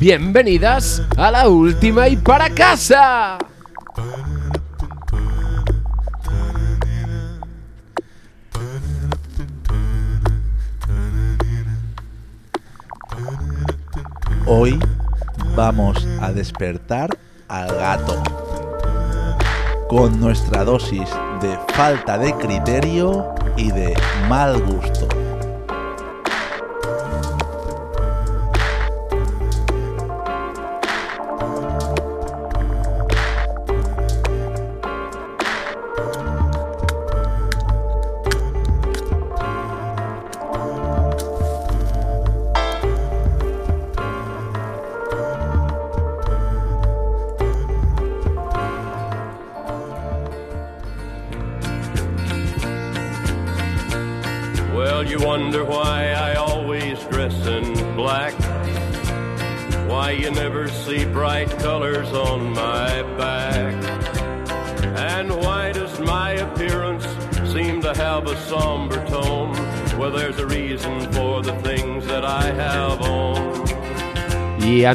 Bienvenidas a la última y para casa. Hoy vamos a despertar al gato con nuestra dosis de falta de criterio y de mal gusto.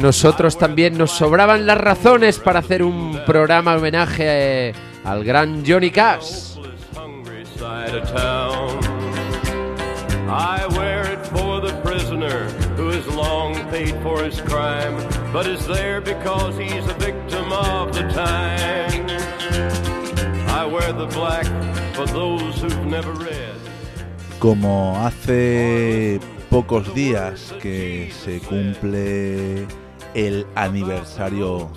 Nosotros también nos sobraban las razones para hacer un programa homenaje eh, al gran Johnny Cash. This hungry side of town. I wear it for the prisoner who has long paid for his crime, but is there because he's a victim of the time. I wear the black for those who've never read. Como hace pocos días que se cumple el aniversario,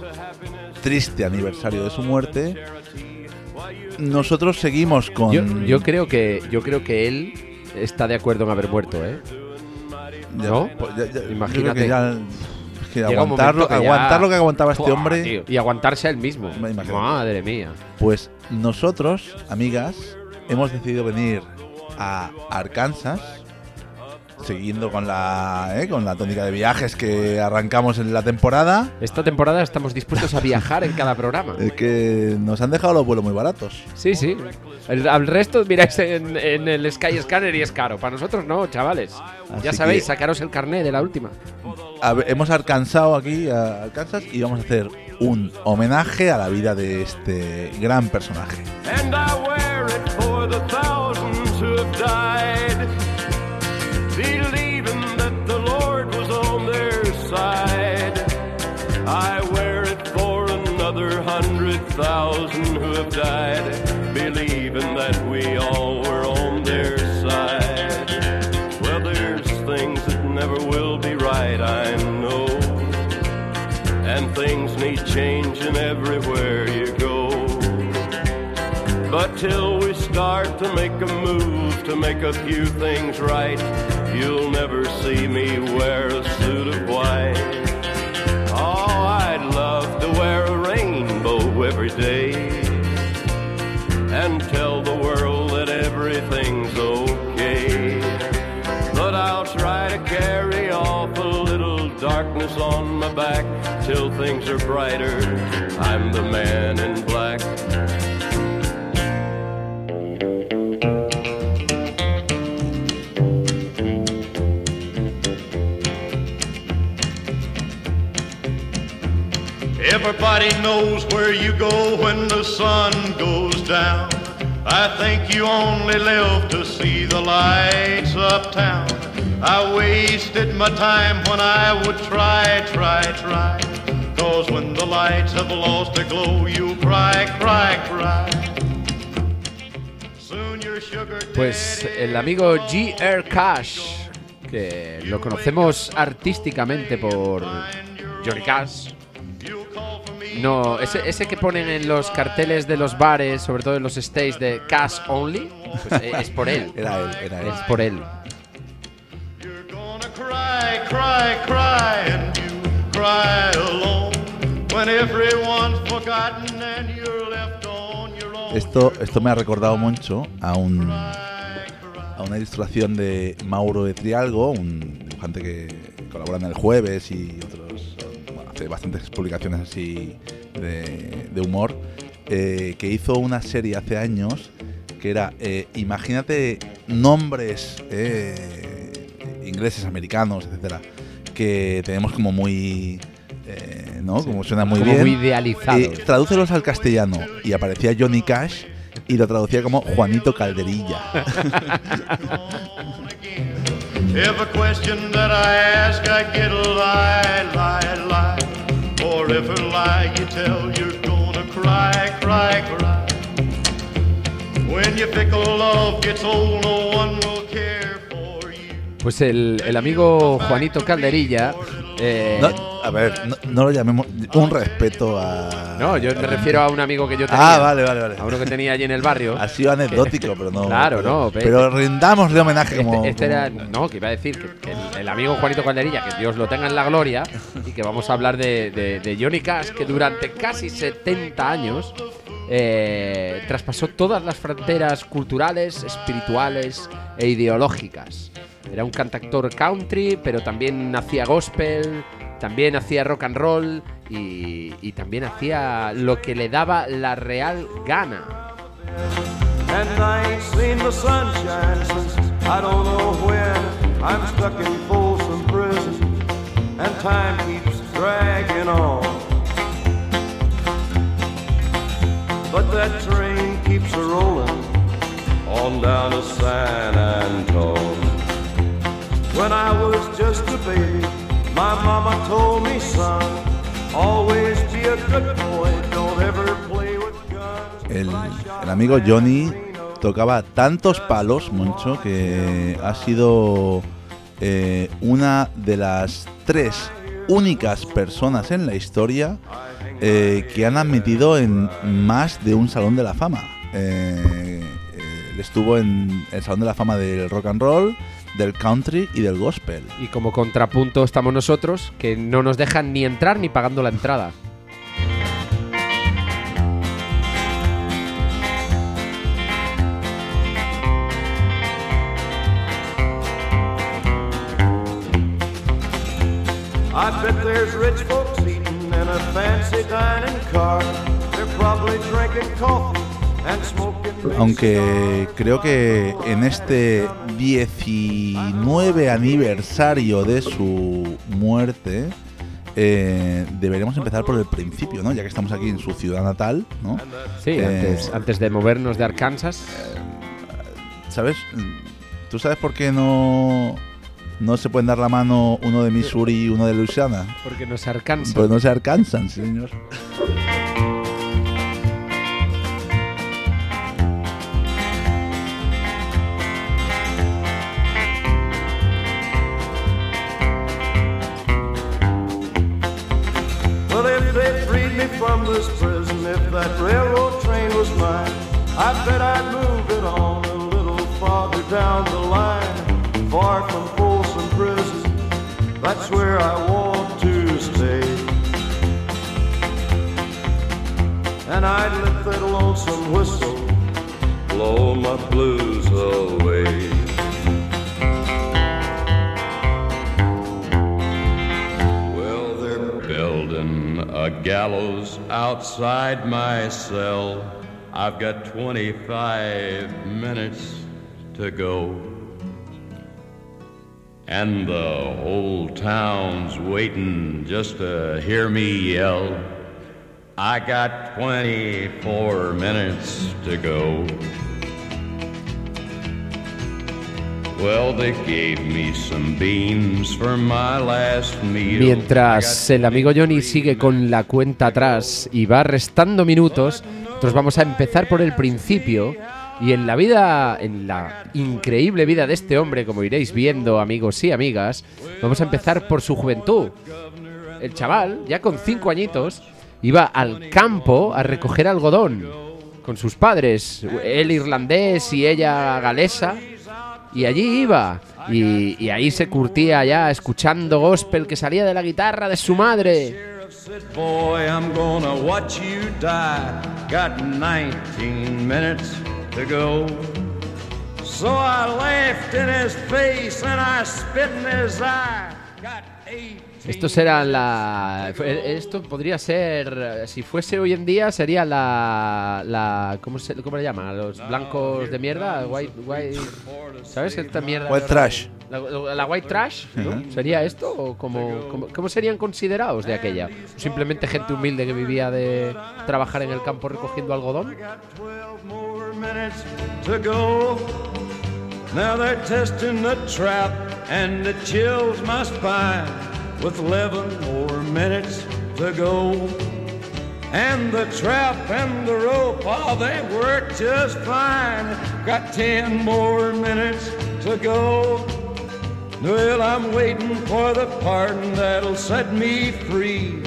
triste aniversario de su muerte, nosotros seguimos con... Yo, yo creo que yo creo que él está de acuerdo en haber muerto, ¿eh? Ya- ¿no? pues ya- ya- Imagínate. que ya- que aguantar, lo, que ya- aguantar lo que aguantaba este hombre, tío, y aguantarse a él mismo. Madre mía. pues nosotros, amigas, hemos decidido venir a Arkansas, siguiendo con la, ¿eh? con la tónica de viajes que arrancamos en la temporada. Esta temporada estamos dispuestos a viajar en cada programa. Es que nos han dejado los vuelos muy baratos. Sí, sí. El, al resto miráis en, en el Sky Scanner y es caro. Para nosotros no, chavales. ya sabéis, que- sacaros el carné de la última. A ver, hemos alcanzado aquí a Arkansas y vamos a hacer un homenaje a la vida de este gran personaje. And I wear it for the side. I wear it for another hundred thousand who have died, believing that we all were on their side. Well, there's things that never will be right, I know. And things need changing everywhere you go. But till we start to make a move to make a few things right, you'll never see me wear a suit of white. Oh, I'd love to wear a rainbow every day and tell the world that everything's okay. But I'll try to carry off a little darkness on my back till things are brighter. I'm the man in black. Everybody knows where you go when the sun goes down. I think you only live to see the lights uptown. I wasted my time when I would try, try, try. Cause when the lights have lost their glow, you cry, cry, cry. Soon Pues el amigo G.R. Cash, que lo conocemos artísticamente por Johnny Cash. No, ese, ese que ponen en los carteles de los bares, sobre todo en los stays de Cash Only, pues eh, es por él. Era él, era él. Es por él. You're gonna cry, cry, cry, and you cry alone when everyone's forgotten and you're left on your own. Esto, esto me ha recordado mucho a un a una ilustración de Mauro de Trialgo, un dibujante que colabora en el jueves y otros bastantes publicaciones así de, de humor, eh, que hizo una serie hace años que era eh, imagínate nombres eh, ingleses, americanos, etcétera, que tenemos como muy eh, ¿no? Como suena muy Como bien. muy idealizados. Eh, tradúcelos al castellano y aparecía Johnny Cash y lo traducía como Juanito Calderilla. If a question that I ask, I get a lie, lie, lie. Or if a lie you tell, you're gonna cry, cry, cry. When your fickle love gets old, no one will care for you. Pues el, el amigo Juanito Calderilla. eh, No, a ver, no, no lo llamemos. Un respeto a. no, yo me refiero a un amigo que yo tenía. Ah, vale, vale, vale. A uno que tenía allí en el barrio. Ha sido anecdótico, pero no. Claro, pero, no, ve- Pero rindámosle homenaje como. Este, este como- era, no, que iba a decir que, que el, el amigo Juanito Calderilla, que Dios lo tenga en la gloria, y que vamos a hablar de, de- de Johnny Cash, que durante casi 70 años eh, traspasó todas las fronteras culturales, espirituales e ideológicas. Era un cantautor country, pero también hacía gospel, también hacía rock and roll y, y también hacía lo que le daba la real gana. But that train keeps a rolling on down to San Antone. When I was just a baby, my mama told me, always be a good boy, don't ever play with guns. El, amigo Johnny tocaba tantos palos, Moncho, que ha sido eh, una de las tres únicas personas en la historia eh, que han admitido en más de un salón de la fama. Eh, estuvo en el salón de la fama del rock and roll, del country y del gospel. Y como contrapunto estamos nosotros, que no nos dejan ni entrar ni pagando la entrada. I bet there's rich folks eating in a fancy dining car. They're probably drinking coffee Aunque creo que en este 19 aniversario de su muerte eh, deberemos empezar por el principio, ¿no? Ya que estamos aquí en su ciudad natal, ¿no? Sí, Eh, antes, antes de movernos de Arkansas. ¿Sabes? ¿Tú sabes por qué no, no se pueden dar la mano uno de Missouri y uno de Louisiana? Porque nos Arkansas. Pues no se alcanzan, señor. Bet I'd move it on a little farther down the line, far from Folsom Prison. That's where I want to stay. And I'd let that lonesome whistle blow my blues away. Well, they're building a gallows outside my cell. I've got 25 minutes to go. And the whole town's waiting just to hear me yell. I got 24 minutes to go. Well, they gave me some beans for my last meal. Mientras el amigo Johnny sigue con la cuenta atrás y va restando minutos, nosotros vamos a empezar por el principio. Y en la vida, en la increíble vida de este hombre, como iréis viendo, amigos y amigas, vamos a empezar por su juventud. El chaval, ya con cinco añitos, iba al campo a recoger algodón con sus padres, él irlandés y ella galesa. Y allí iba. Y, y ahí se curtía ya escuchando gospel que salía de la guitarra de su madre. Boy, I'm gonna watch you die. Got 19 minutes to go. So I laughed in his face and I spit in his eye. Got 18 Esto será la. Esto podría ser. Si fuese hoy en día, sería la. la ¿cómo, se, ¿Cómo le llaman? Los blancos de mierda. White. white ¿Sabes? Esta mierda. White trash. La, la white trash, ¿no? ¿Sería esto? ¿O cómo, cómo- cómo serían considerados de aquella? ¿O simplemente gente humilde que vivía de trabajar en el campo recogiendo algodón? got 12 more minutes to go. Now they're testing the trap, and it chills my spine. With 11 more minutes to go. And the trap and the rope, oh, they work just fine. Got 10 more minutes to go. Well, I'm waiting for the pardon that'll set me free.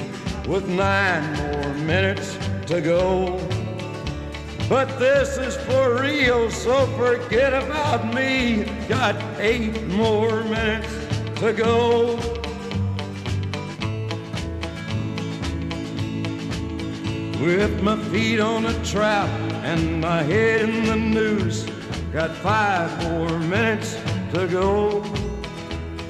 With nine more minutes to go. But this is for real, so forget about me. Got eight more minutes to go. With my feet on a trap and my head in the noose. Got five more minutes to go.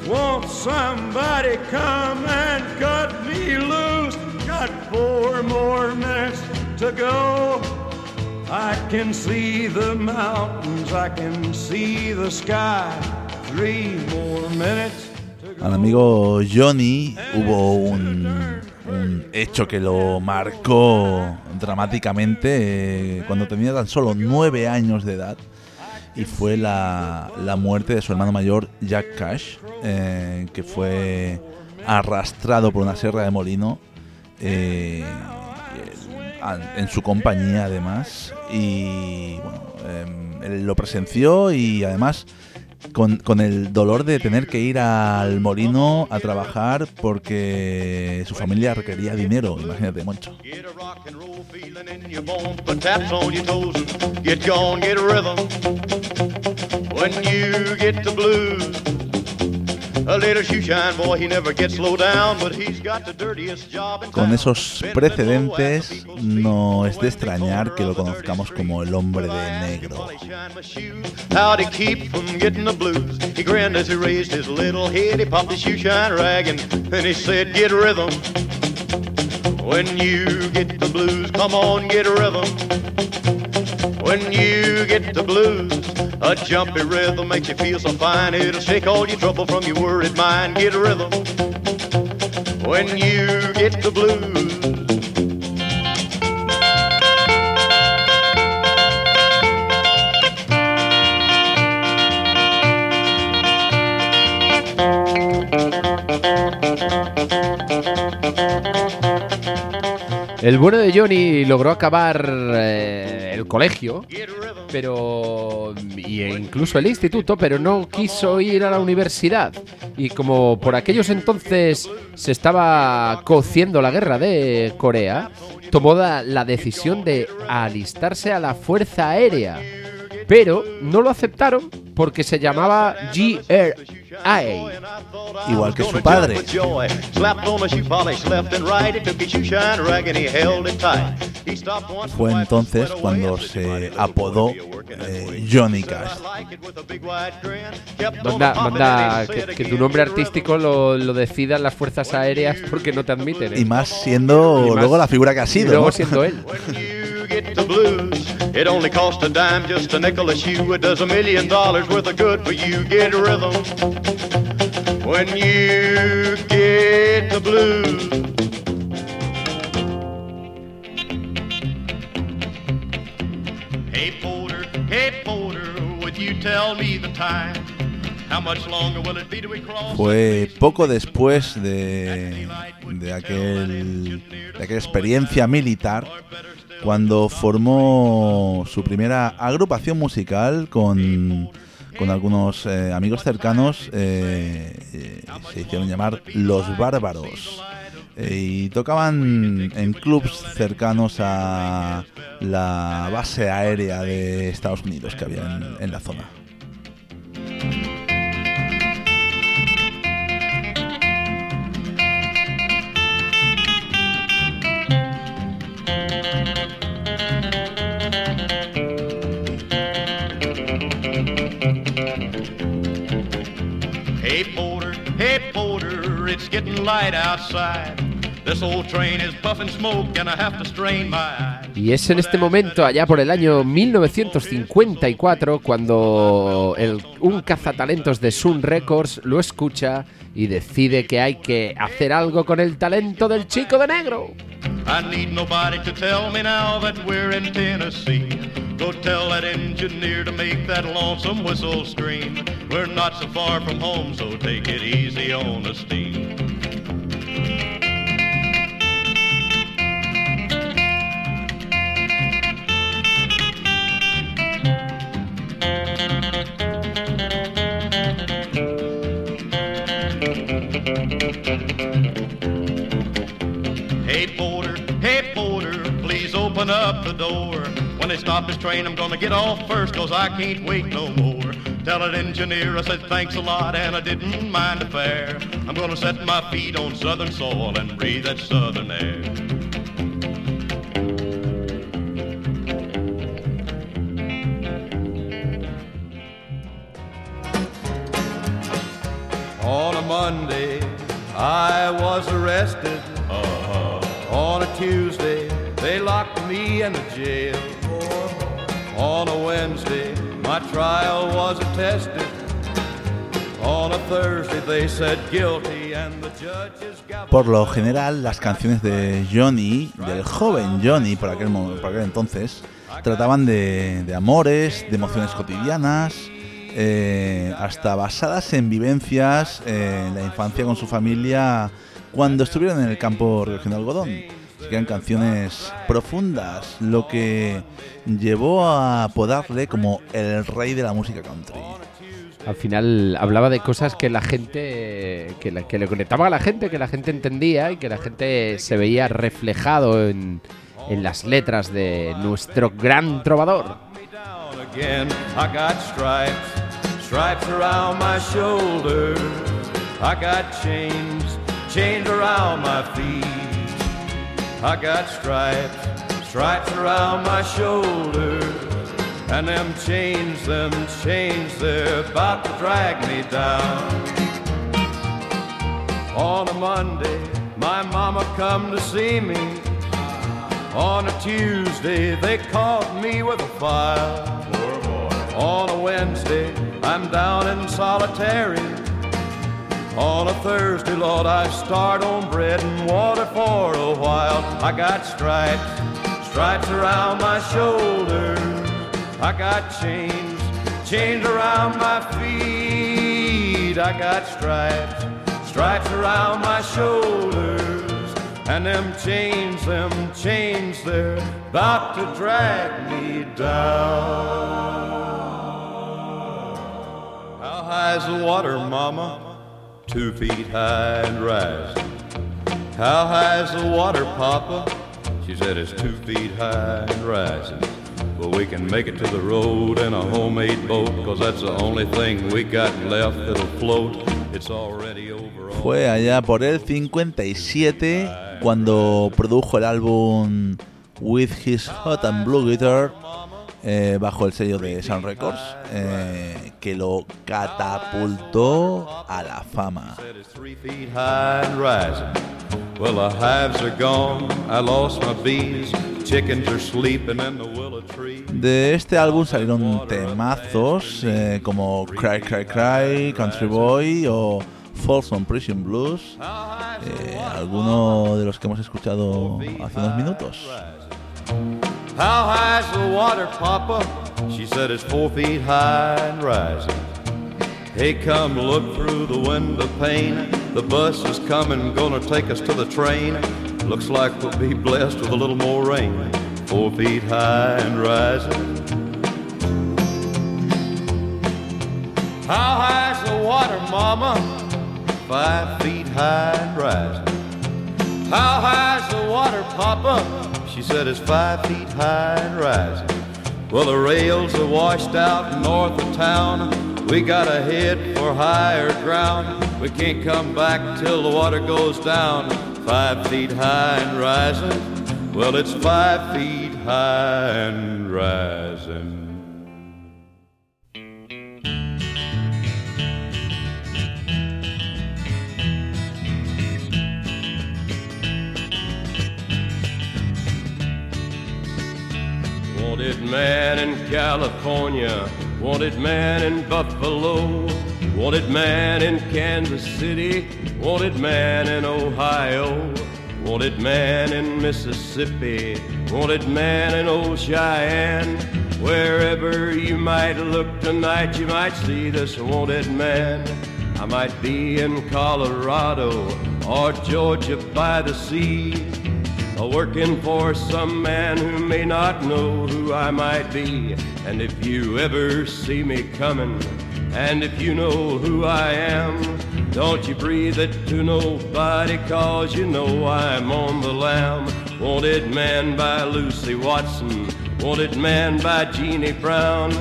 Won't somebody come and cut me loose? Got four more minutes to go. I can see the mountains, I can see the sky. Three more minutes. Al amigo Johnny hubo un, un hecho que lo marcó dramáticamente eh, cuando tenía tan solo nueve años de edad y fue la, la muerte de su hermano mayor Jack Cash, eh, que fue arrastrado por una sierra de molino eh, en- su compañía además y bueno, em, él lo presenció y además con, con el dolor de tener que ir al molino a trabajar porque su familia requería dinero, imagínate, Moncho. Con esos precedentes no es de extrañar que lo conozcamos como el hombre de negro. When you get the blues, come on, get rhythm. When you get the blues, a jumpy rhythm makes you feel so fine. It'll shake all your trouble from your worried mind. Get rhythm. When you get the blues. El bueno de Johnny logró acabar eh, el colegio, pero y incluso el instituto, pero no quiso ir a la universidad. Y como por aquellos entonces se estaba cociendo la guerra de Corea, tomó la decisión de alistarse a la Fuerza Aérea. Pero no lo aceptaron porque se llamaba GRA. Igual que su padre. Fue entonces cuando se apodó eh, Johnny Cash. Manda, manda que, que tu nombre artístico lo, lo decidan las fuerzas aéreas porque no te admiten. ¿eh? Y más siendo Y más- luego la figura que ha Y sido. luego ¿no? siendo él. It only costs a dime, just a nickel a shoe. It does a million dollars worth of good for you. Get rhythm. When you get the blues. Hey porter, hey porter, would you tell me the time? How much longer will it be till we cross? Fue poco después de, de, aquel, de aquella experiencia militar cuando formó su primera agrupación musical con, con algunos eh, amigos cercanos. eh, eh, se hicieron llamar Los Bárbaros. Y tocaban en clubs cercanos a la base aérea de Estados Unidos que había en la zona. It's getting light outside. This old train is puffing smoke and I have to strain my eyes. Y es en este momento, allá por el año 1954, cuando el- un cazatalentos de Sun Records lo escucha y decide que hay que hacer algo con el talento del chico de negro. I need nobody to tell me now that we're in Tennessee. Go tell that engineer to make that lonesome whistle scream. We're not so far from home, so take it easy on the steam. Hey porter, open up the door. When they stop this train, I'm gonna get off first, cause I can't wait no more. Tell that engineer I said thanks a lot and I didn't mind the fare. I'm gonna set my feet on southern soil and breathe that southern air. On a Monday, I was arrested. Uh-huh. On a Tuesday, they locked me in jail. On a Wednesday, my trial was attested. On a Thursday, they said guilty, and the judges. Por lo general, las canciones de Johnny, del joven Johnny, por aquel, por aquel entonces, trataban de, de amores, de emociones cotidianas, eh, hasta basadas en vivencias eh, en la infancia con su familia cuando estuvieron en el campo recogiendo algodón. Eran canciones profundas, lo que llevó a apodarle como el rey de la música country. Al final hablaba de cosas que la gente, que, la- que le conectaba a la gente, que la gente entendía y que la gente se veía reflejado en, en las letras de nuestro gran trovador. down again. I got stripes, stripes around my shoulders. I got chains, chains around my feet. I got stripes, stripes around my shoulders. And them chains, them chains, they're about to drag me down. On a Monday, my mama come to see me. On a Tuesday, they caught me with a file. On a Wednesday, I'm down in solitary. On a Thursday, Lord, I start on bread and water for a while. I got stripes, stripes around my shoulders. I got chains, chains around my feet. I got stripes, stripes around my shoulders. And them chains, them chains, they're about to drag me down. How high's the water, Mama? Two feet high and rising. How high's the water, Papa? She said it's two feet high and rising. Well, we can make it to the road in a homemade boat, cause that's the only thing we got left that'll float. It's already over. Fue allá por el 57 cuando produjo el álbum With His Hot and Blue Guitar eh, bajo el sello de Sun Records eh, que lo catapultó a la fama. De este álbum salieron temazos eh, como Cry Cry Cry, Country Boy o Folsom Prison Blues, alguno de los que hemos escuchado hace unos minutos. How high's the water, Papa? She said it's four feet high and rising. Hey, come look through the window pane. The bus is coming, gonna take us to the train. Looks like we'll be blessed with a little more rain. Four feet high and rising. How high's the water, Mama? Five feet high and rising. How high's the water, Papa? She said it's five feet high and rising. Well, the rails are washed out north of town. We gotta head for higher ground. We can't come back till the water goes down. Five feet high and rising. Well, it's five feet high and rising. Man in California, wanted man in Buffalo, wanted man in Kansas City, wanted man in Ohio, wanted man in Mississippi, wanted man in old Cheyenne. Wherever you might look tonight, you might see this wanted man. I might be in Colorado or Georgia by the sea, working for some man who may not know who I might be. And if you ever see me coming, and if you know who I am, don't you breathe it to nobody, cause you know I'm on the lam. Wanted man by Lucy Watson, wanted man by Jeannie Brown,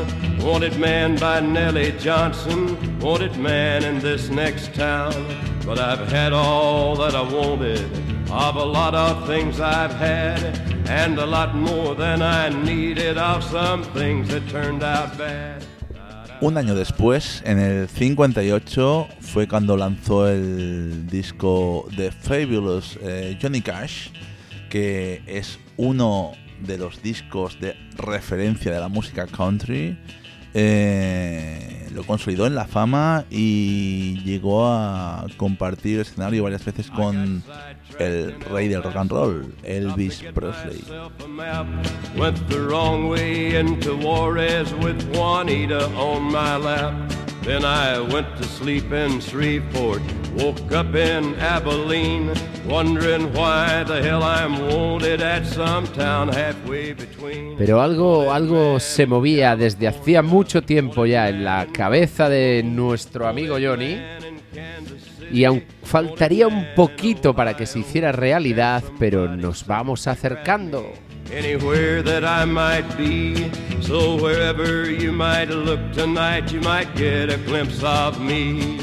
wanted man by Nellie Johnson, wanted man in this next town. But I've had all that I wanted of a lot of things I've had, and a lot more than I needed of some things that turned out bad. Un año después, en el 58, fue cuando lanzó el disco The Fabulous eh, Johnny Cash, que es uno de los discos de referencia de la música country. Eh, lo consolidó en la fama y llegó a compartir escenario varias veces con el rey del rock and roll, Elvis Presley. Went the wrong way into Juarez with Juanita on my lap. Then I went to sleep in Shreveport, woke up in Abilene, wondering why the hell I'm wanted at some town halfway between. Pero algo, algo se movía desde hacía mucho tiempo ya en la cabeza de nuestro amigo Johnny. Y aún faltaría un poquito para que se hiciera realidad, pero nos vamos acercando. Anywhere that I might be, so wherever you might look tonight, you might get a glimpse of me.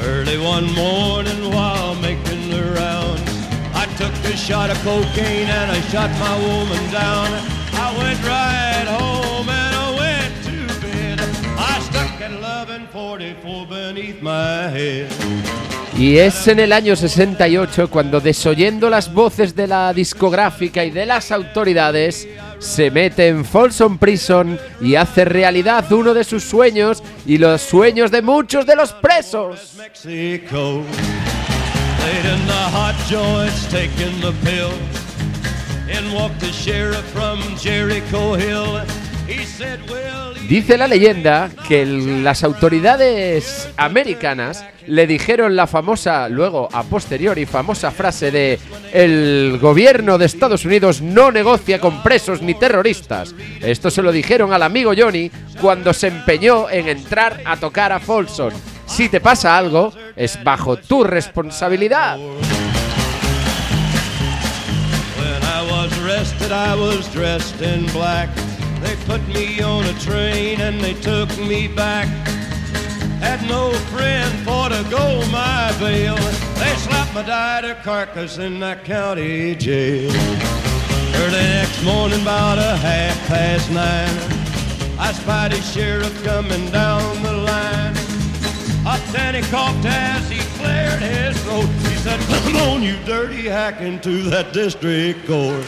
Early one morning while making the rounds, I took a shot of cocaine and I shot my woman down. I went right home Y es en el año 68 cuando, desoyendo las voces de la discográfica y de las autoridades, se mete en Folsom Prison y hace realidad uno de sus sueños y los sueños de muchos de los presos. Dice la leyenda que las autoridades americanas le dijeron la famosa, luego a posteriori, famosa frase de el gobierno de Estados Unidos no negocia con presos ni terroristas. Esto se lo dijeron al amigo Johnny cuando se empeñó en entrar a tocar a Folsom. Si te pasa algo, es bajo tu responsabilidad. Dressed. They put me on a train and they took me back. Had no friend for to go my bail. They slapped my died carcass in that county jail. Early next morning, about a half past nine, I spied a sheriff coming down the line. Then he coughed as he cleared his throat. He said, Come on, you dirty hack, into that district court.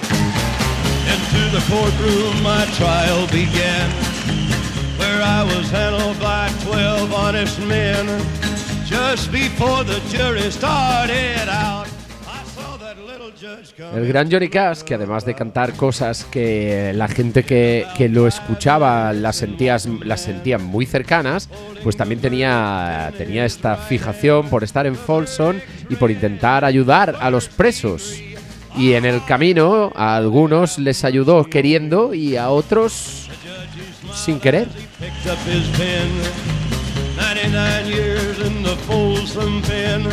Into the courtroom my trial began, where I was handled by twelve honest men. Just before the jury started out, I saw that little judge come. El gran Johnny Cash, que además de cantar cosas que la gente que, que lo escuchaba las, sentías, las sentían muy cercanas, pues también tenía, tenía esta fijación por estar en Folsom y por intentar ayudar a los presos. Y en el camino a algunos les ayudó queriendo y a otros sin querer. picked up his pen. 99 years in the Folsom pen.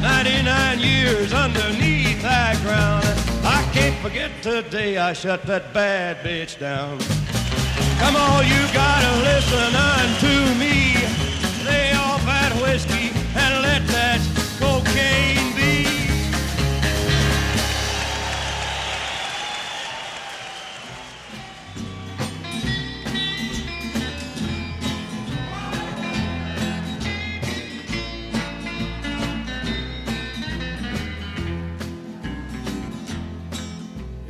99 years underneath that ground. I can't forget today I shut that bad bitch down. Come on, you gotta listen unto me. Lay off that whiskey and let that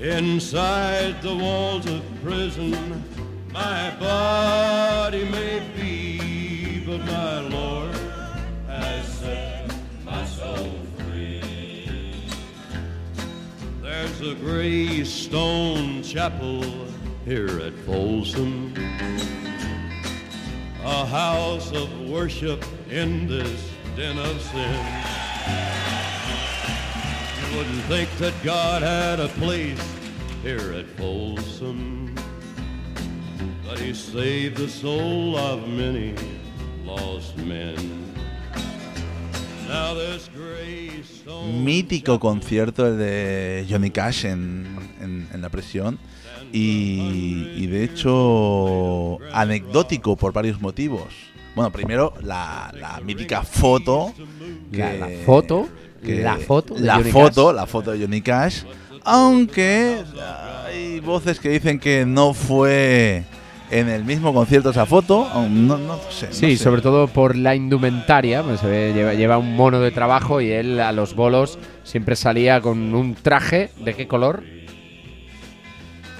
Inside the walls of prison, my body may be, but my Lord has set my soul free. There's a gray stone chapel here at Folsom, a house of worship in this den of sin. Wouldn't think that God had a place here at Folsom, but He saved the soul of many lost men. Now this gray stone Mítico concierto el de Johnny Cash en, en- en la prisión. Y, y de hecho, anecdótico por varios motivos. Bueno, primero, la, la mítica foto. La- la foto, la foto de la Johnny foto, Cash. la foto de Johnny Cash. Aunque hay voces que dicen que no fue en el mismo concierto esa foto. No, no sé. no Sí, sé. sobre todo por la indumentaria, pues se ve, lleva, lleva un mono de trabajo y él a los bolos siempre salía con un traje, ¿de qué color?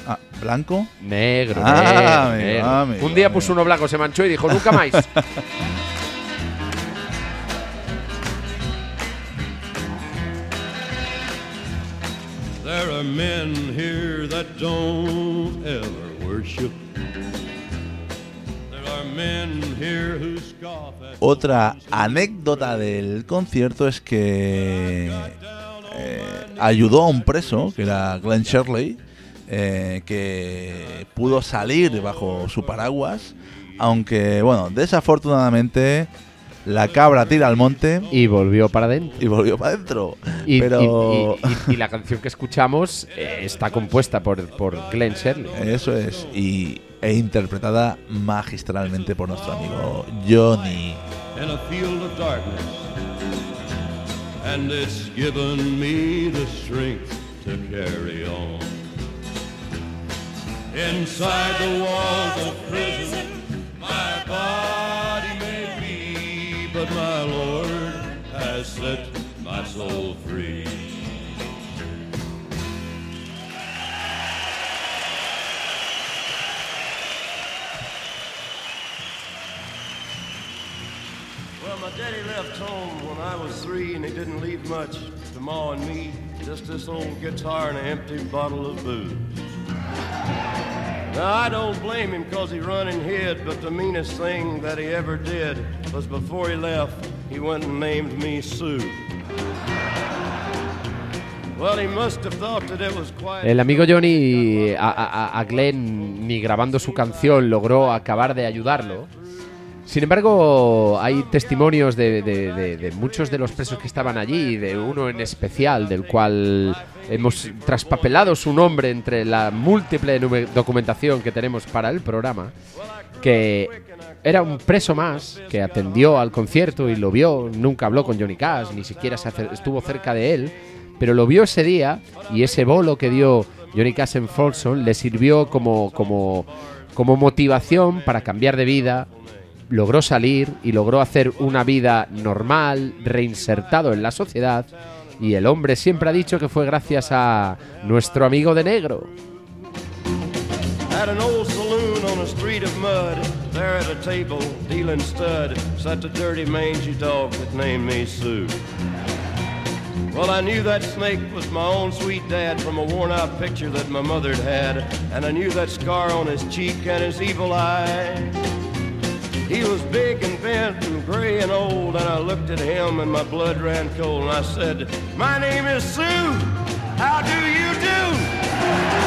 Ah, ¿Blanco? Negro, Ah, negro, amigo, negro. amigo, Un día amigo. puso uno blanco, se manchó y dijo, nunca más. are men here that don't ever worship. There are men here who scoff at Otra anécdota del concierto es que eh, ayudó a un preso, que era Glenn Shirley, eh, que pudo salir bajo su paraguas, aunque, bueno, desafortunadamente la cabra tira al monte y volvió para adentro. y volvió para adentro. Y, Pero y- y- y la canción que escuchamos eh, está compuesta por, por Glenn Shirley. eso es, y, e interpretada magistralmente por nuestro amigo Johnny. in a field of darkness. And it's given me the strength to carry on. Inside the walls of prison, my body but my Lord has set my soul free. Well, my daddy left home when I was three, and he didn't leave much to Ma and me. Just this old guitar and an empty bottle of booze. Now, I don't blame him because he run and hid, but the meanest thing that he ever did was before he left, he went and named me Sue. Well, he must have thought that it was quite. El amigo Johnny a, a- a Glenn ni grabando su canción logró acabar de ayudarlo. Sin embargo, hay testimonios de, muchos de los presos que estaban allí, de uno en especial, del cual hemos traspapelado su nombre entre la múltiple documentación que tenemos para el programa, que era un preso más que atendió al concierto y lo vio, nunca habló con Johnny Cash, ni siquiera estuvo cerca de él, pero lo vio ese día y ese bolo que dio Johnny Cash en Folsom le sirvió como motivación para cambiar de vida, logró salir y logró hacer una vida normal, reinsertado en la sociedad. Y el hombre siempre ha dicho que fue gracias a nuestro amigo de negro. At an old saloon on a street of mud, there at a table, dealing stud, sat the dirty mangy dog that named me Sue. Well, I knew that snake was my own sweet dad from a worn out picture that my mother'd had, and I knew that scar on his cheek and his evil eye. He was big and bent and gray and old, and I looked at him and my blood ran cold, and I said, My name is Sue. How do you do?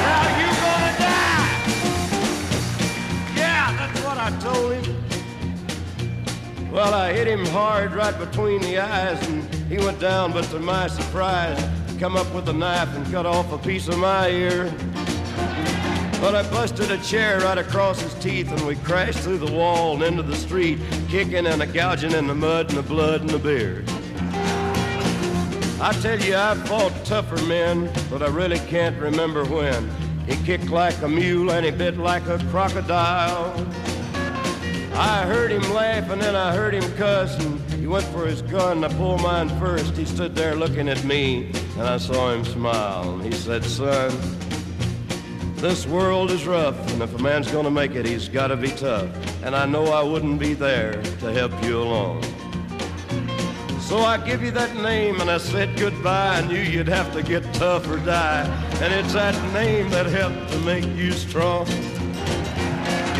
Now you gonna die. Yeah, that's what I told him. Well, I hit him hard right between the eyes, and He went down, but to my surprise, he come up with a knife and cut off a piece of my ear. But I busted a chair right across his teeth and we crashed through the wall and into the street, kicking and a gouging in the mud and the blood and the beer. I tell you, I've fought tougher men, but I really can't remember when. He kicked like a mule and he bit like a crocodile. I heard him laugh and then I heard him cuss and he went for his gun. and I pulled mine first. He stood there looking at me and I saw him smile. And he said, son, this world is rough and if a man's gonna make it, he's gotta be tough. And I know I wouldn't be there to help you along. So I give you that name and I said goodbye. I knew you'd have to get tough or die. And it's that name that helped to make you strong.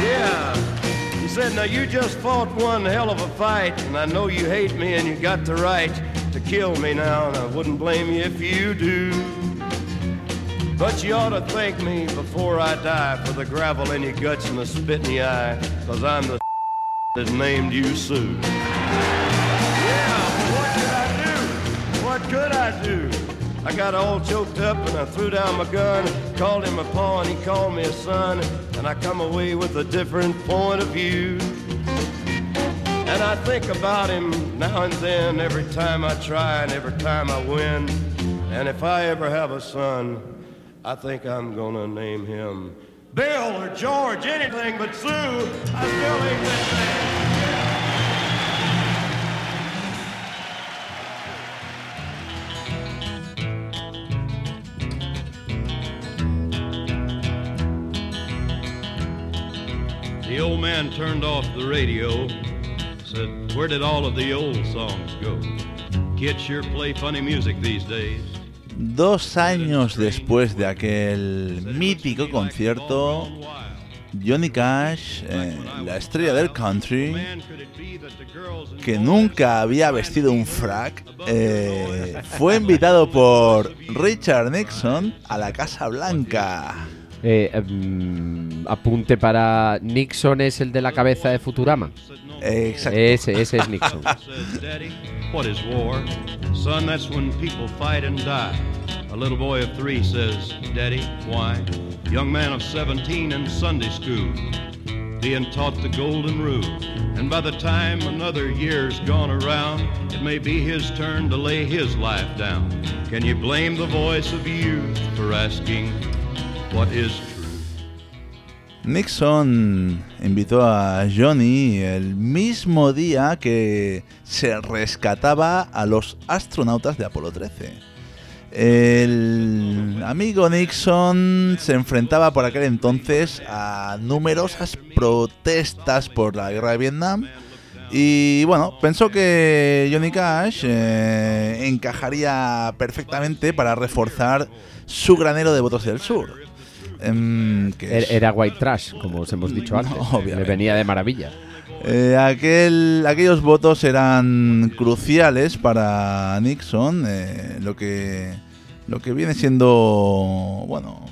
Yeah. He said, now you just fought one hell of a fight. And I know you hate me and you got the right to kill me now. And I wouldn't blame you if you do. But you ought to thank me before I die for the gravel in your guts and the spit in your eye. Cause I'm the that named you Sue. Yeah, what could I do? What could I do? I got all choked up and I threw down my gun, called him a paw and he called me a son, and I come away with a different point of view. And I think about him now and then, every time I try and every time I win. And if I ever have a son, I think I'm gonna name him Bill or George, anything but Sue. I still ain't that man. The old man turned off the radio, said, Where did all of the old songs go? Kids sure play funny music these days. Dos años después de aquel mítico concierto, Johnny Cash, eh, la estrella del country, que nunca había vestido un frac, eh, fue invitado por Richard Nixon a la Casa Blanca. Eh, mm, apunte para Nixon es el de la cabeza de Futurama. Eh, exacto. Ese, ese es Nixon. What is war? Son, that's when people fight and die. A little boy of three says, Daddy, why? Young man of 17 in Sunday school, being taught the golden rule. And by the time another year's gone around, it may be his turn to lay his life down. Can you blame the voice of youth for asking what is true? Nixon invitó a Johnny el mismo día que se rescataba a los astronautas de Apolo 13. El amigo Nixon se enfrentaba por aquel entonces a numerosas protestas por la guerra de Vietnam y bueno, pensó que Johnny Cash eh, encajaría perfectamente para reforzar su granero de votos del sur. Em, Er- Era white trash, como os hemos dicho No, antes. obviamente. Me venía de maravilla. Eh, aquel, aquellos votos eran cruciales para Nixon, eh, lo que lo que viene siendo bueno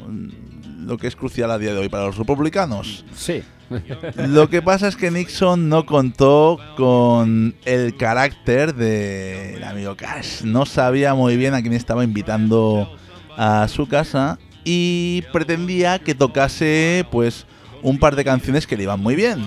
lo que es crucial a día de hoy para los republicanos. Sí. Lo que pasa es que Nixon no contó con el carácter del amigo Cash. No sabía muy bien a quién estaba invitando a su casa y pretendía que tocase pues un par de canciones que le iban muy bien.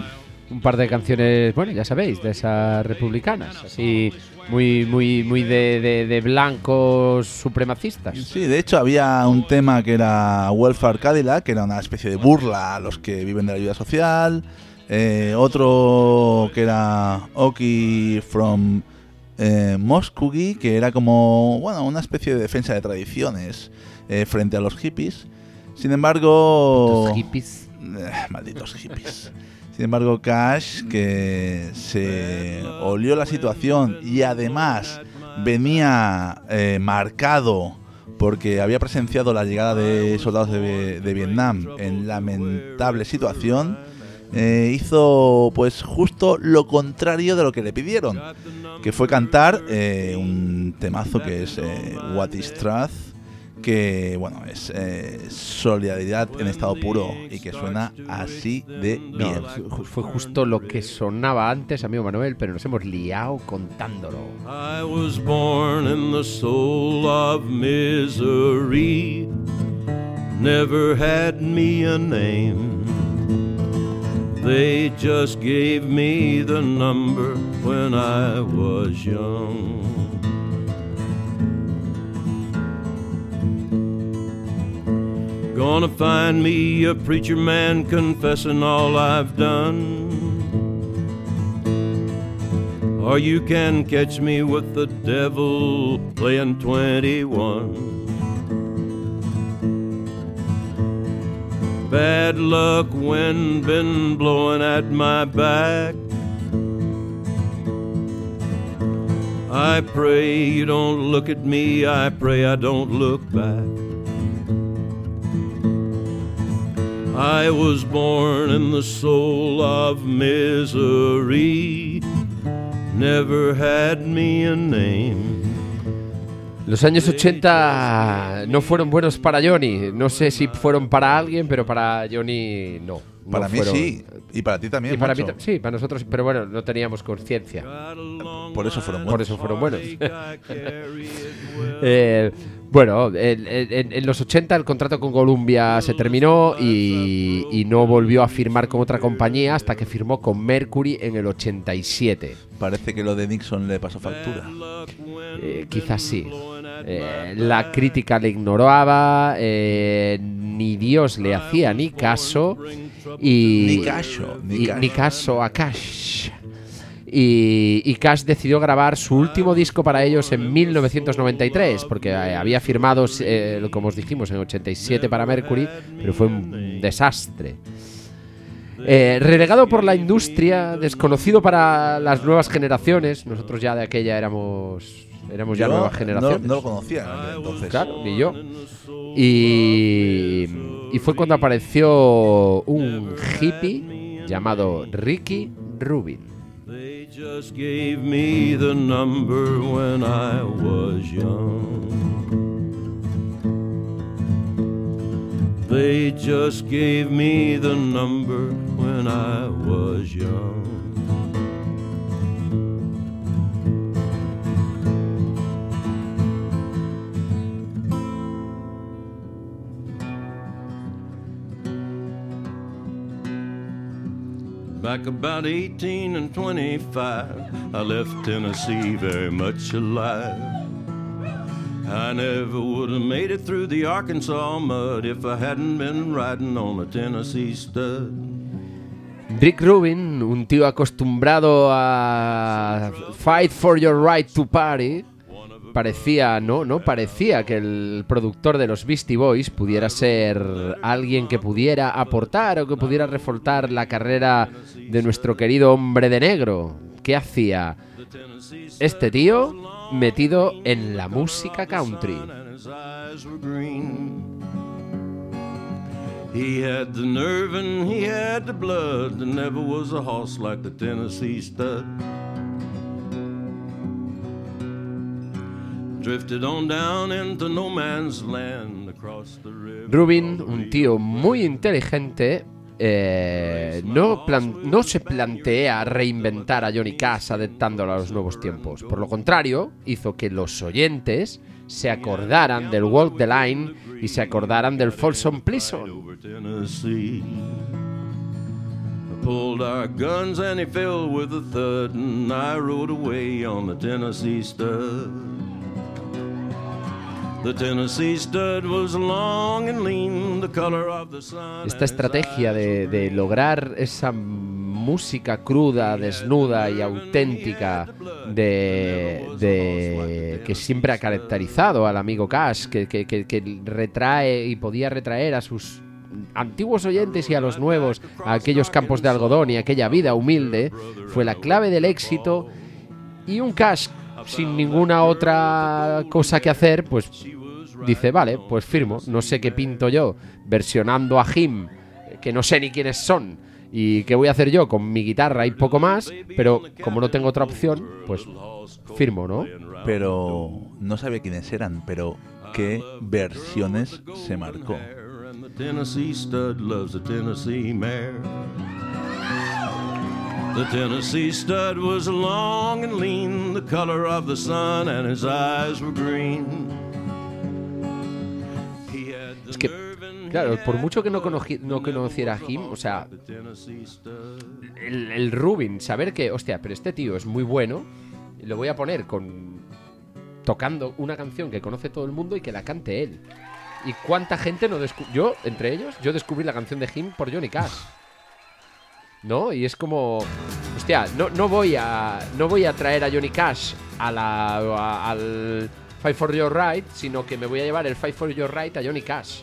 Un par de canciones, bueno, ya sabéis, de esas republicanas. Así, muy, muy, muy de, de- de blancos supremacistas. Sí, de hecho había un tema que era Welfare Cadillac, que era una especie de burla a los que viven de la ayuda social. Eh, otro que era Oki from eh, que era como bueno una especie de defensa de tradiciones eh, frente a los hippies. Sin embargo, Los hippies. Eh, malditos hippies. Sin embargo, Cash, que se olió la situación y además venía eh, marcado porque había presenciado la llegada de soldados de, de Vietnam en lamentable situación, eh, hizo pues justo lo contrario de lo que le pidieron, que fue cantar eh, un temazo que es What is Truth, que bueno es eh, solidaridad en estado puro y que suena así de No, bien. ju- fue justo lo que sonaba antes, amigo Manuel, pero nos hemos liado contándolo. I was born in the soul of misery. Never had me a name. They just gave me the number when I was young. Gonna find me a preacher man confessing all I've done. Or you can catch me with the devil playing 21. Bad luck, wind been blowing at my back. I pray you don't look at me, I pray I don't look back. I was born in the soul of misery. Never had me a name. Los años 80 no fueron buenos para Johnny. No sé si fueron para alguien, pero para Johnny no. No Para mí fueron- sí, y para ti también. Y para mí sí, para nosotros, pero bueno, no teníamos conciencia. Por eso fueron Por buenos. eso fueron buenos. Eh, bueno, en, en- en los 80 el contrato con Columbia se terminó y, y no volvió a firmar con otra compañía hasta que firmó con Mercury en el 87. Parece que lo de Nixon le pasó factura. Eh, quizás sí. Eh, la crítica le ignoraba, eh, ni Dios le hacía ni caso. Y, Ni caso, ni y- caso. ni caso a Cash. Y, y Cash decidió grabar su último disco para ellos en 1993, porque eh, había firmado, eh, como os dijimos, en 87 para Mercury, pero fue un desastre. Eh, relegado por la industria, desconocido para las nuevas generaciones, nosotros ya de aquella éramos, éramos ya Yo nuevas no, generaciones. no lo conocía entonces. Claro, ni yo. Y, y fue cuando apareció un hippie llamado Ricky Rubin. Just gave me the number when I was young. They just gave me the number when I was young. Back about 18 and 25, I left Tennessee very much alive. I never would have made it through the Arkansas mud if I hadn't been riding on a Tennessee stud. Rick Rubin, un tío acostumbrado a fight for your right to party, parecía, no, no parecía que el productor de los Beastie Boys pudiera ser alguien que pudiera aportar o que pudiera reforzar la carrera de nuestro querido hombre de negro. ¿Qué hacía este tío metido en la música country? He had the nerve and he had the blood. There never was a like the Tennessee stud. Rubin, un tío muy inteligente, eh, no, no se plantea reinventar a Johnny Cash adaptándolo a los nuevos tiempos. Por lo contrario, hizo que los oyentes se acordaran del Walk the Line y se acordaran del Folsom Prison. pulled our guns and he fell with a thud, and I rode away on the Tennessee stud. Esta estrategia de, de lograr esa música cruda, desnuda y auténtica de, de- que siempre ha caracterizado al amigo Cash, que, que- que- que retrae y podía retraer a sus antiguos oyentes y a los nuevos a aquellos campos de algodón y aquella vida humilde, fue la clave del éxito. Y un Cash sin ninguna otra cosa que hacer, pues dice, vale, pues firmo, no sé qué pinto yo, versionando a Jim, que no sé ni quiénes son, y qué voy a hacer yo con mi guitarra y poco más, pero como no tengo otra opción, pues firmo, ¿no? Pero no sabía quiénes eran, pero qué versiones se marcó. The Tennessee stud was long and lean, the color of the sun, and his eyes were green. He had the Es que, claro, por mucho que no, no conociera a Jim, o sea, el, el Rubin, saber que, hostia, pero este tío es muy bueno, lo voy a poner con tocando una canción que conoce todo el mundo y que la cante él. ¿Y cuánta gente no descubrió? Yo, entre ellos, yo descubrí la canción de Jim por Johnny Cash. ¿No? Y es como. Hostia, no, no voy a. No voy a traer a Johnny Cash a la, a- al Fight for Your Right, sino que me voy a llevar el Fight for Your Right a Johnny Cash.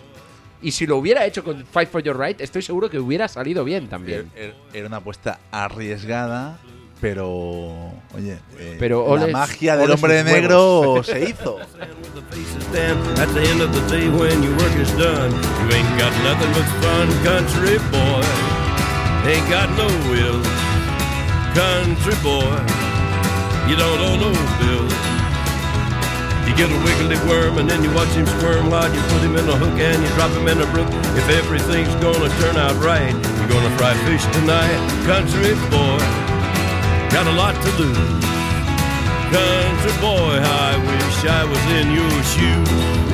Y si lo hubiera hecho con Fight for Your Right, estoy seguro que hubiera salido bien también. Er- Era una apuesta arriesgada, pero oye, eh, Pero la magia del hombre negro huevos. se hizo. Ain't got. No will, country boy. You don't owe no bills. You get a wiggly worm and then you watch him squirm while you put him in a hook and you drop him in a brook. If everything's gonna turn out right, you're gonna fry fish tonight, country boy. Got a lot to lose. Country boy, I wish I was in your shoes.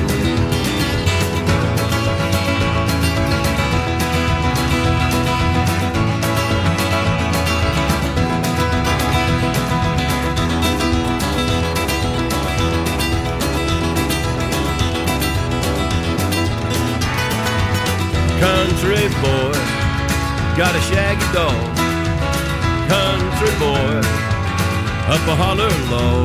Got a shaggy dog. Country boy, up a holler low.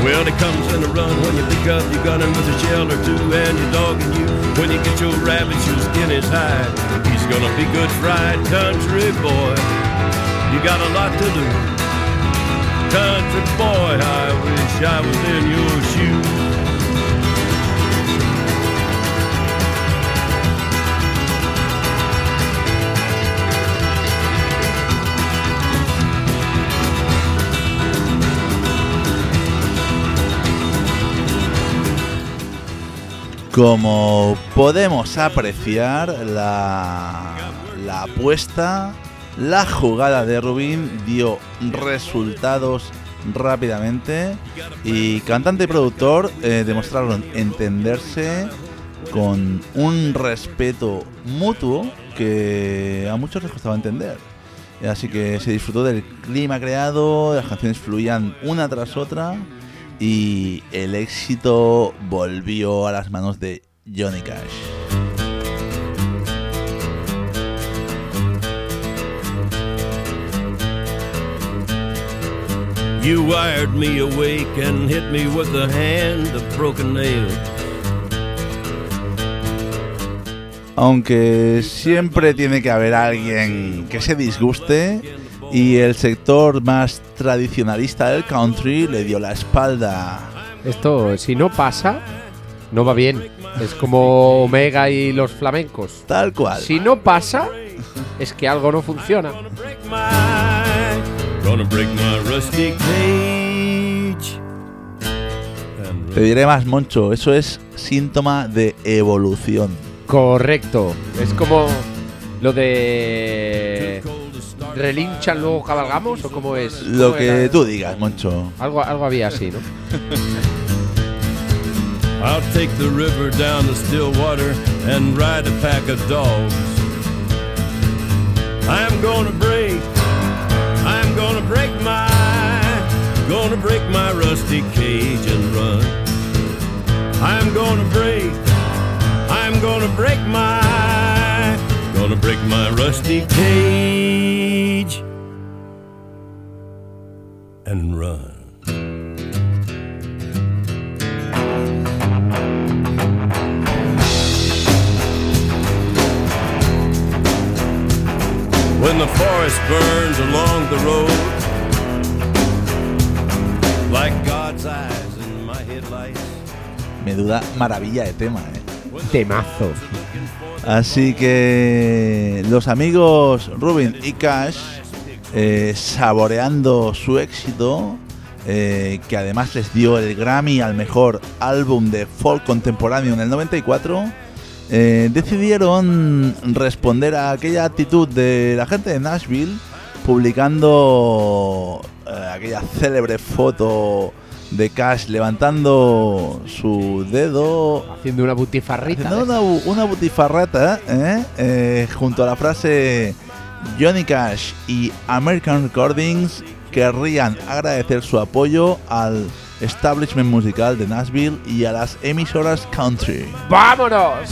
Well, it comes in a run when you pick up your gun and with a shell or two and your dog and you. When you get your rabbit, your skin is hide. He's gonna be good fried country boy. You got a lot to lose. Country boy, I wish I was in your shoes. Como podemos apreciar, la, apuesta, la jugada de Rubín dio resultados rápidamente y cantante y productor eh, demostraron entenderse con un respeto mutuo que a muchos les costaba entender. Así que se disfrutó del clima creado, las canciones fluían una tras otra y el éxito volvió a las manos de Johnny Cash. You wired me awake and hit me with a hand of broken nails. Aunque siempre tiene que haber alguien que se disguste y el sector más tradicionalista del country le dio la espalda. Esto, si no pasa, no va bien. Es como Omega y los flamencos. Tal cual. Si no pasa, es que algo no funciona. Te diré más, Moncho, eso es síntoma de evolución. Correcto. Es como lo de relinchan luego cabalgamos o cómo es. Lo ¿Cómo que era? tú digas, Moncho. Algo, algo había así, ¿no? I'll take the river down to Stillwater and ride a pack of dogs. I'm gonna break, I'm gonna break my, gonna break my rusty cage and run. I'm gonna break, I'm gonna break my, gonna break my rusty cage and run. when the forest burns along the road like God's eyes in my headlights. Menuda maravilla de tema, ¿eh? Temazo. Así que los amigos Rubin y Cash, eh, saboreando su éxito, eh, que además les dio el Grammy al mejor álbum de folk contemporáneo en el 94, eh, decidieron responder a aquella actitud de la gente de Nashville publicando aquella célebre foto de Cash levantando su dedo Haciendo una butifarrita. haciendo una, una butifarrata ¿eh? Eh, junto a la frase Johnny Cash y American Recordings querrían agradecer su apoyo al establishment musical de Nashville y a las emisoras country. ¡Vámonos!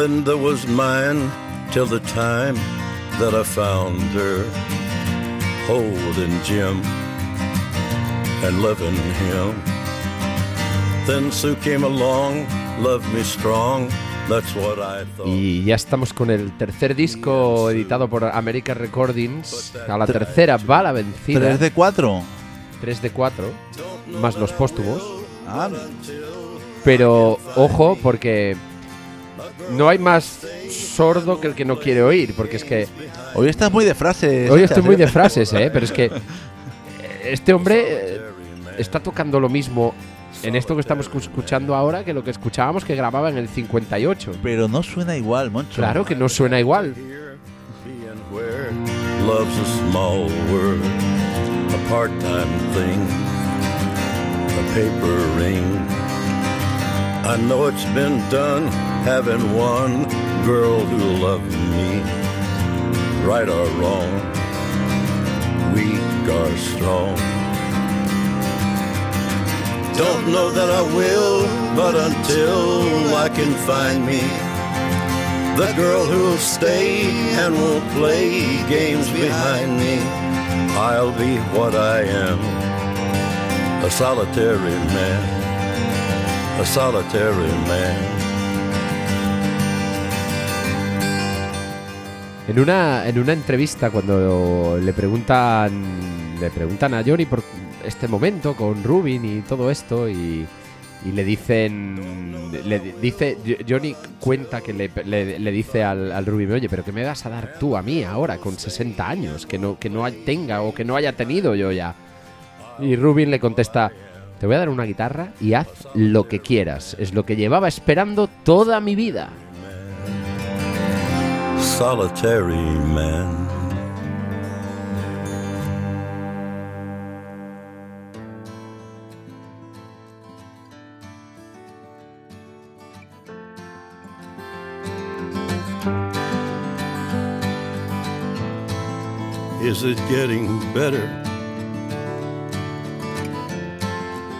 Was mine till the time that I found her holding Jim and loving him. Then Sue came along, loved me strong, that's what I thought. Y ya estamos con el tercer disco editado por American Recordings. A la tercera va la vencida. 3 de 4. 3 de 4, más los póstumos. Ah, Pero ojo, porque no hay más sordo que el que no quiere oír. Porque es que hoy estás muy de frases. hoy estoy muy ¿eh? de frases, ¿eh? Pero es que este hombre eh, está tocando lo mismo en esto que estamos escuchando ahora que lo que escuchábamos que grababa en el 58. Pero no suena igual, Moncho. Claro que no suena igual. I know it's been done having one girl who loved me, right or wrong, weak or strong. Don't know that I will, but until I can find me the girl who'll stay and will play games behind me. I'll be what I am, a solitary man, solitary man. En una, en una entrevista, cuando le preguntan, le preguntan a Johnny por este momento con Rubin y todo esto, y, le dicen, le di- dice, Johnny cuenta que le, le- le dice al, al Rubin, oye, pero ¿qué me vas a dar tú a mí ahora con 60 años? Que no, que no tenga o que no haya tenido yo ya. Y Rubin le contesta, te voy a dar una guitarra y haz lo que quieras. Es lo que llevaba esperando toda mi vida. Is it getting better?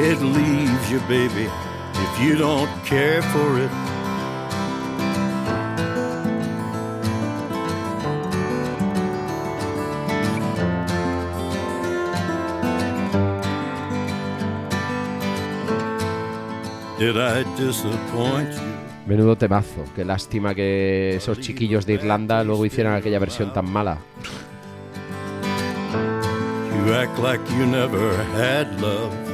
It leaves you, baby, if you don't care for it. Did I disappoint you? Menudo temazo. Qué lástima que esos chiquillos de Irlanda luego hicieran aquella versión tan mala. You act like you never had love.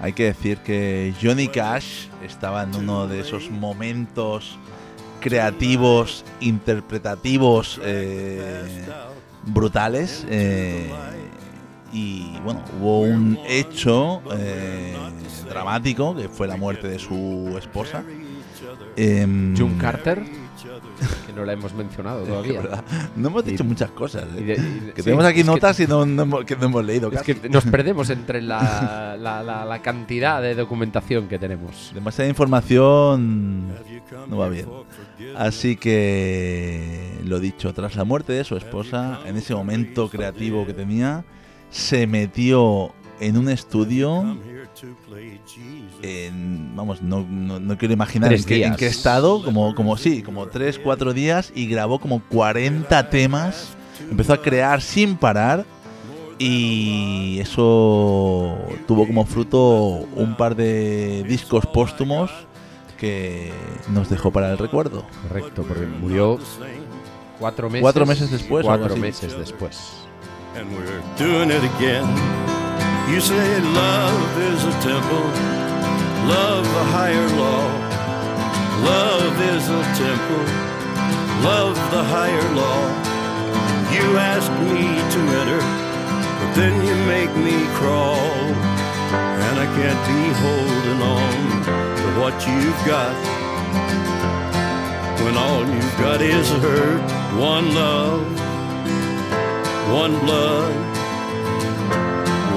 Hay que decir que Johnny Cash estaba en uno de esos momentos creativos, interpretativos eh, brutales. eh, y bueno, hubo un hecho eh, dramático que fue la muerte de su esposa. Em, June Carter. Que no la hemos mencionado todavía. No hemos dicho Y- muchas cosas. ¿eh? Y de- y de- que sí, tenemos aquí que- notas y no, no hemos, que no hemos leído. Es casi. que nos perdemos entre la, la- la- la cantidad de documentación que tenemos. Demasiada información no va bien. Así que, lo dicho, tras la muerte de su esposa, en ese momento creativo que tenía, se metió en un estudio. En, vamos, no, no- no quiero imaginar Tres en qué, en qué estado, como, como sí, como 3, 4 días y grabó como 40 temas. Empezó a crear sin parar y eso tuvo como fruto un par de discos póstumos que nos dejó para el recuerdo. Correcto, porque murió cuatro meses. Cuatro meses después, algo Cuatro así. meses después. and we're doing it again. You say love is a temple, love a higher law. Love is a temple, love the higher law. You ask me to enter, but then you make me crawl. And I can't be holding on to what you've got. When all you've got is hurt, one love one blood,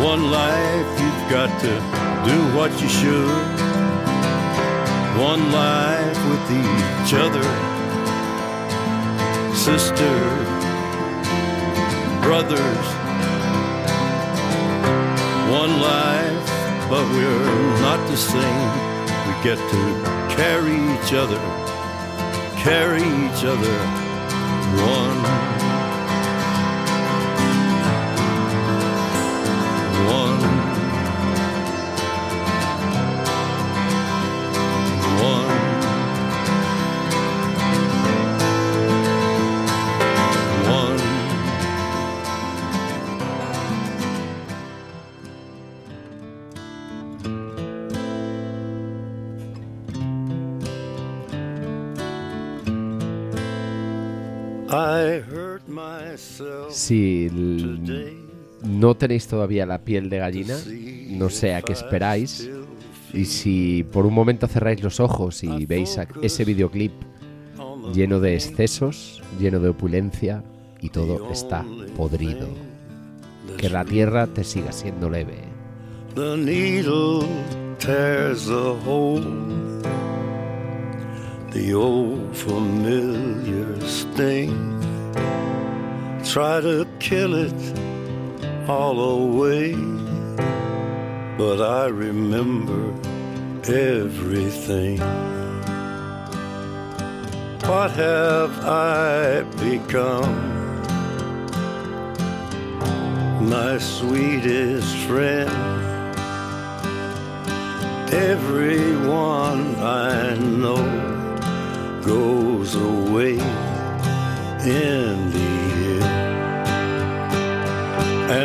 one life. You've got to do what you should. One life with each other, sisters, brothers. One life, but we're not the same. We get to carry each other, carry each other. One. one. No tenéis todavía la piel de gallina, no sé a qué esperáis. Y si por un momento cerráis los ojos y veis ese videoclip lleno de excesos, lleno de opulencia y todo está podrido, que la tierra te siga siendo leve. The all away. But I remember everything. What have I become? My sweetest friend. Everyone I know goes away in the.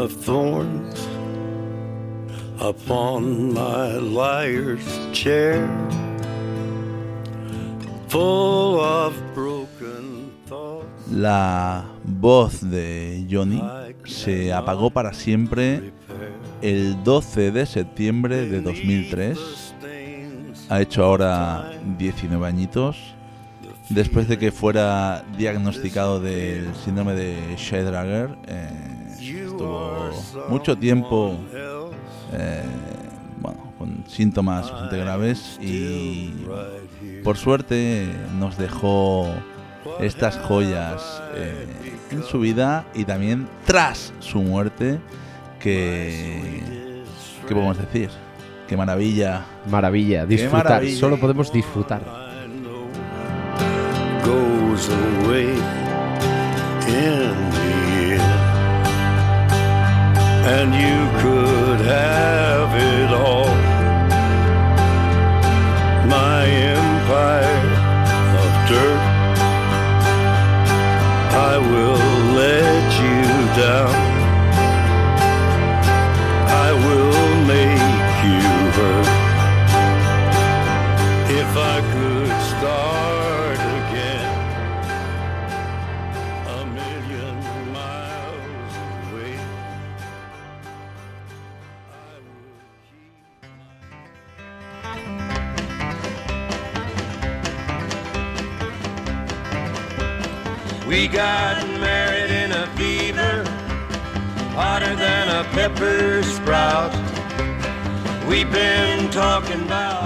Of thorns upon my liar's chair, full of broken thoughts. La voz de Johnny se apagó para siempre el 12 de septiembre de 2003. Ha hecho ahora 19 añitos. Después de que fuera diagnosticado del síndrome de Scheidegger, eh, estuvo mucho tiempo eh, bueno, con síntomas bastante graves y por suerte nos dejó estas joyas eh, en su vida y también tras su muerte que ¿qué podemos decir? Qué maravilla. Maravilla, disfrutar, maravilla. solo podemos disfrutar. Goes away in the end. and you could have it all. My empire of dirt, I will let you down.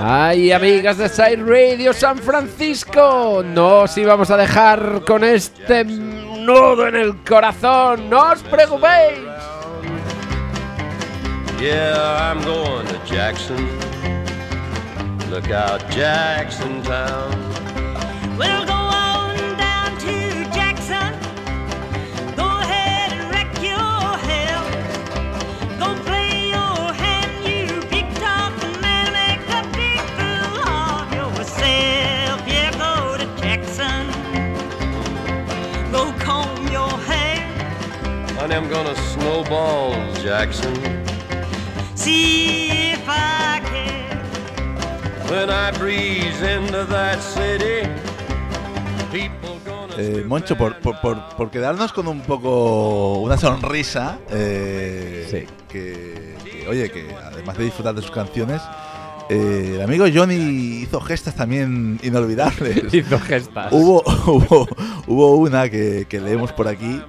Ay, amigas de Side Radio San Francisco, no os íbamos a dejar con este nudo en el corazón, no os preocupéis. Yeah, I'm going to Jackson. Look out, Jackson Town. We'll go I'm gonna snowball Jackson. See if I can. When I breeze into that city, people gonna. Eh, Moncho, por, por, por, por quedarnos con un poco una sonrisa, eh, Sí. que, que, oye, que además de disfrutar de sus canciones, eh, el amigo Johnny hizo gestas también inolvidables. Hizo gestas. Hubo, hubo, hubo una que, que leemos por aquí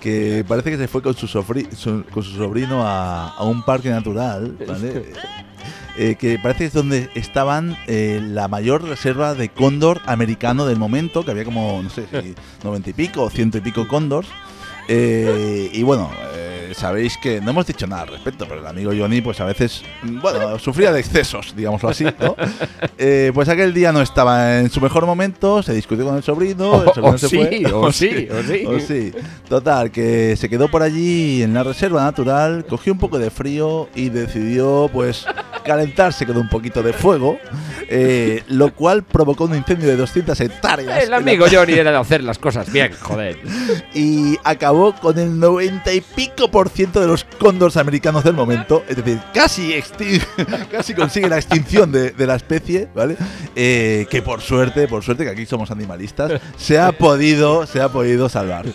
que parece que se fue con su, sofri- su- con su sobrino a, a un parque natural, ¿vale? Eh, que parece que es donde estaban eh, la mayor reserva de cóndor americano del momento, que había como, no sé, si 90 y pico o ciento y pico cóndors. Y bueno, sabéis que no hemos dicho nada al respecto, pero el amigo Johnny, pues a veces, mm, bueno, sufría de excesos, digámoslo así, ¿no? Eh, pues aquel día no estaba en su mejor momento, se discutió con el sobrino, el O- sobrino o se sí, fue. o sí, o sí. o sí. Total, que se quedó por allí en la reserva natural, cogió un poco de frío y decidió, pues, calentarse con un poquito de fuego, eh, lo cual provocó un incendio de 200 hectáreas. El en la amigo Johnny era de hacer las cosas bien, joder. y acabó con el 90 y pico por ciento de los cóndors americanos del momento, es decir, casi, casi consigue la extinción de, de la especie, ¿vale? Eh, que por suerte, por suerte que aquí somos animalistas, se ha podido, se ha podido salvar.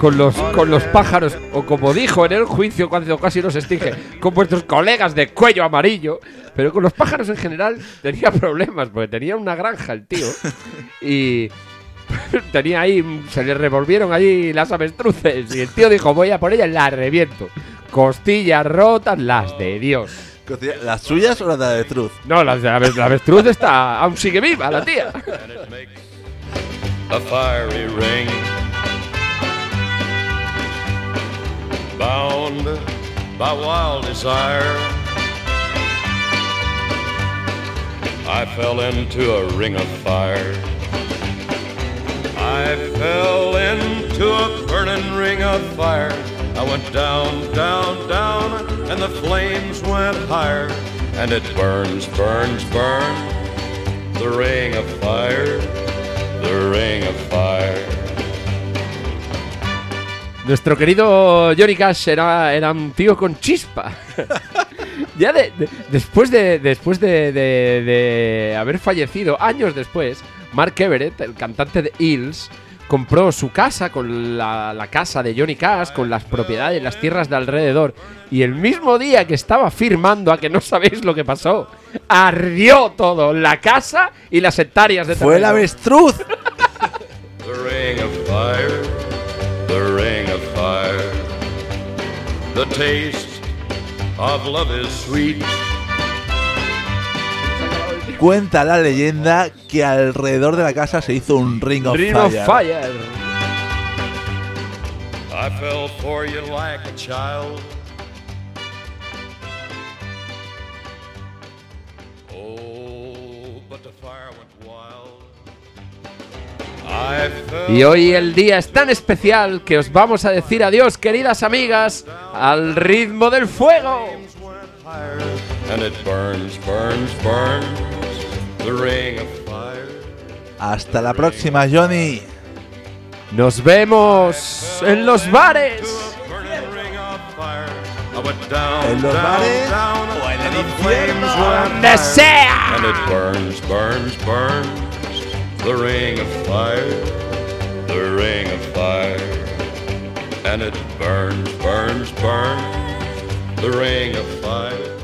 Con los, con los pájaros, o como dijo en el juicio cuando casi nos extingue, con vuestros colegas de cuello amarillo. Pero con los pájaros en general tenía problemas, porque tenía una granja el tío. Y tenía ahí, se le revolvieron ahí las avestruces. Y el tío dijo, voy a por ella y la reviento. Costillas rotas, las de Dios. ¿Las suyas o las de avestruz? No, la, la, la avestruz está, aún sigue viva la tía. Bound by wild desire, I fell into a ring of fire. I fell into a burning ring of fire. I went down, down, down, and the flames went higher. And it burns, burns, burns the ring of fire, the ring of fire. Nuestro querido Johnny Cash era, era un tío con chispa. ya de- de- después de después de, de- de haber fallecido, años después, Mark Everett, el cantante de Hills, compró su casa con la, la casa de Johnny Cash, con las propiedades, las tierras de alrededor. Y el mismo día que estaba firmando, a que no sabéis lo que pasó, ardió todo, la casa y las hectáreas de ¡Fue el avestruz! The ring of fire, the taste of love is sweet. Cuenta la leyenda que alrededor de la casa se hizo un ring of Ring fire. of Fire. I fell for you like a child. Y hoy el día es tan especial que os vamos a decir adiós, queridas amigas, al ritmo del fuego. when fire, and it burns, burns, burns. The ring of fire. Hasta la próxima, Johnny. Nos vemos en los bares. En los bares o en el Donde sea. The ring of fire, the ring of fire. And it burns, burns, burns. The ring of fire.